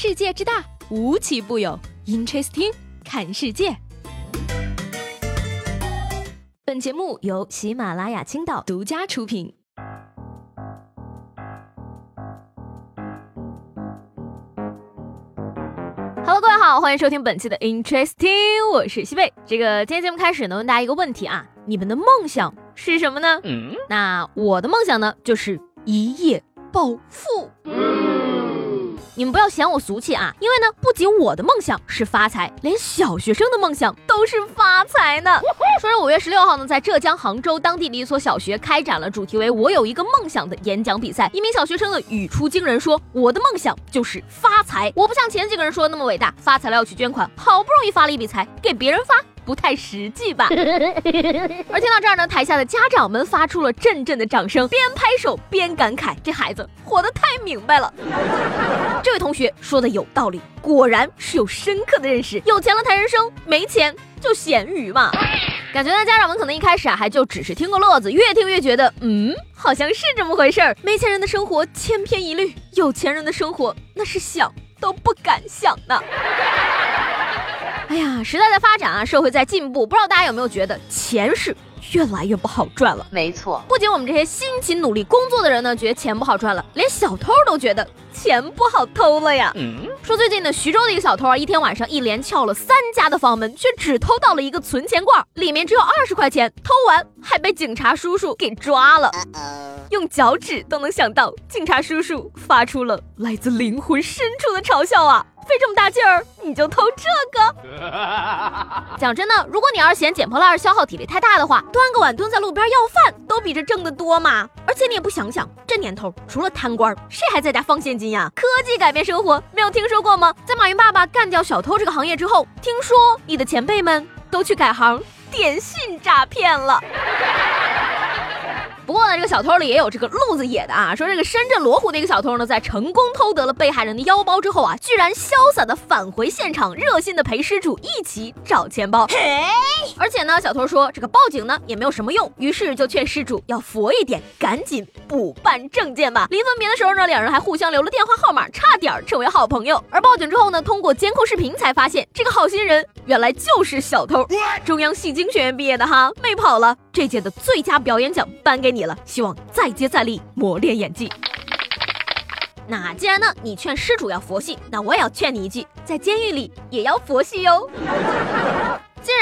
世界之大，无奇不有。Interesting，看世界。本节目由喜马拉雅青岛独家出品。Hello，各位好，欢迎收听本期的 Interesting，我是西贝。这个今天节目开始呢，问大家一个问题啊，你们的梦想是什么呢？嗯那我的梦想呢，就是一夜暴富。你们不要嫌我俗气啊，因为呢，不仅我的梦想是发财，连小学生的梦想都是发财呢。说是五月十六号呢，在浙江杭州当地的一所小学开展了主题为“我有一个梦想”的演讲比赛。一名小学生呢语出惊人说：“我的梦想就是发财，我不像前几个人说的那么伟大，发财了要去捐款，好不容易发了一笔财给别人发。”不太实际吧？而听到这儿呢，台下的家长们发出了阵阵的掌声，边拍手边感慨：这孩子活得太明白了。这位同学说的有道理，果然是有深刻的认识。有钱了谈人生，没钱就咸鱼嘛。感觉呢，家长们可能一开始啊，还就只是听个乐子，越听越觉得，嗯，好像是这么回事儿。没钱人的生活千篇一律，有钱人的生活那是想都不敢想呢。哎呀，时代在发展啊，社会在进步，不知道大家有没有觉得钱是越来越不好赚了？没错，不仅我们这些辛勤努力工作的人呢，觉得钱不好赚了，连小偷都觉得钱不好偷了呀。嗯说最近呢，徐州的一个小偷啊，一天晚上一连撬了三家的房门，却只偷到了一个存钱罐，里面只有二十块钱，偷完还被警察叔叔给抓了。用脚趾都能想到，警察叔叔发出了来自灵魂深处的嘲笑啊！费这么大劲儿，你就偷这个？讲真的，如果你要是嫌捡破烂消耗体力太大的话，端个碗蹲在路边要饭都比这挣得多嘛。而且你也不想想，这年头除了贪官，谁还在家放现金呀？科技改变生活，没有听说过吗？在马云爸爸干掉小偷这个行业之后，听说你的前辈们都去改行电信诈骗了。不过呢，这个小偷里也有这个路子野的啊。说这个深圳罗湖的一个小偷呢，在成功偷得了被害人的腰包之后啊，居然潇洒的返回现场，热心的陪失主一起找钱包。而且呢，小偷说这个报警呢也没有什么用，于是就劝失主要佛一点，赶紧补办证件吧。临分别的时候呢，两人还互相留了电话号码，差点成为好朋友。而报警之后呢，通过监控视频才发现，这个好心人原来就是小偷。中央戏精学院毕业的哈，没跑了。这届的最佳表演奖颁给你了，希望再接再厉，磨练演技。那既然呢，你劝施主要佛系，那我也要劝你一句，在监狱里也要佛系哟。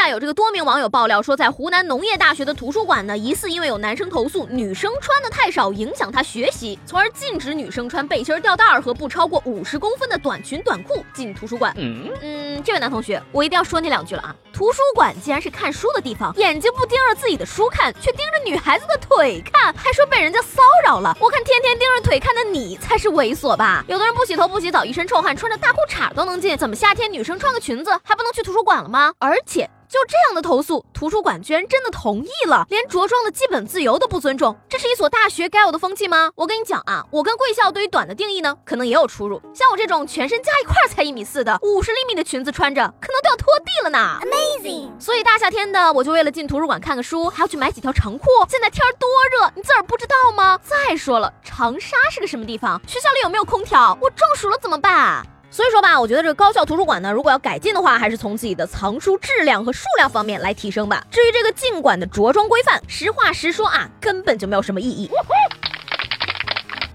有这个多名网友爆料说，在湖南农业大学的图书馆呢，疑似因为有男生投诉女生穿的太少，影响他学习，从而禁止女生穿背心吊带儿和不超过五十公分的短裙短裤进图书馆。嗯，这位男同学，我一定要说你两句了啊！图书馆既然是看书的地方，眼睛不盯着自己的书看，却盯着女孩子的腿看，还说被人家骚扰了。我看天天盯着腿看的你才是猥琐吧？有的人不洗头不洗澡，一身臭汗，穿着大裤衩都能进，怎么夏天女生穿个裙子还不能去图书馆了吗？而且。就这样的投诉，图书馆居然真的同意了，连着装的基本自由都不尊重，这是一所大学该有的风气吗？我跟你讲啊，我跟贵校对于短的定义呢，可能也有出入。像我这种全身加一块才一米四的，五十厘米的裙子穿着，可能都要拖地了呢。Amazing！所以大夏天的，我就为了进图书馆看个书，还要去买几条长裤。现在天多热，你自个儿不知道吗？再说了，长沙是个什么地方？学校里有没有空调？我中暑了怎么办？所以说吧，我觉得这个高校图书馆呢，如果要改进的话，还是从自己的藏书质量和数量方面来提升吧。至于这个进馆的着装规范，实话实说啊，根本就没有什么意义。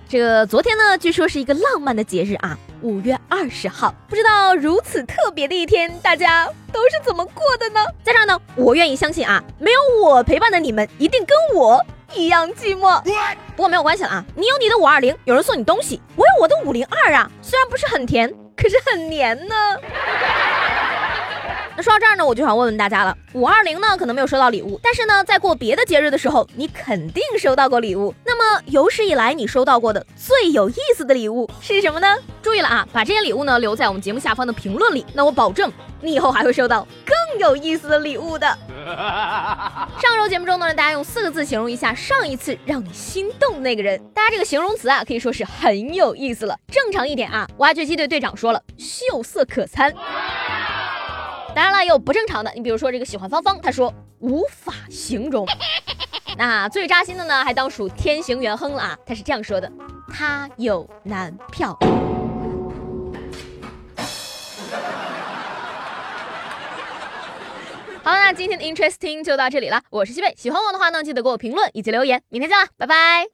这个昨天呢，据说是一个浪漫的节日啊，五月二十号。不知道如此特别的一天，大家都是怎么过的呢？在这儿呢，我愿意相信啊，没有我陪伴的你们，一定跟我一样寂寞。不过没有关系了啊，你有你的五二零，有人送你东西，我有我的五零二啊，虽然不是很甜。可是很黏呢。那说到这儿呢，我就想问问大家了：五二零呢可能没有收到礼物，但是呢，在过别的节日的时候，你肯定收到过礼物。那么有史以来你收到过的最有意思的礼物是什么呢？注意了啊，把这些礼物呢留在我们节目下方的评论里，那我保证你以后还会收到更有意思的礼物的。上周节目中呢，大家用四个字形容一下上一次让你心动那个人。大家这个形容词啊，可以说是很有意思了。正常一点啊，挖掘机队队长说了，秀色可餐。当然了，也有不正常的。你比如说这个喜欢芳芳，他说无法形容。那最扎心的呢，还当属天行元亨了啊。他是这样说的：他有男票。好，那今天的 Interesting 就到这里了。我是西贝，喜欢我的话呢，记得给我评论以及留言。明天见了，拜拜。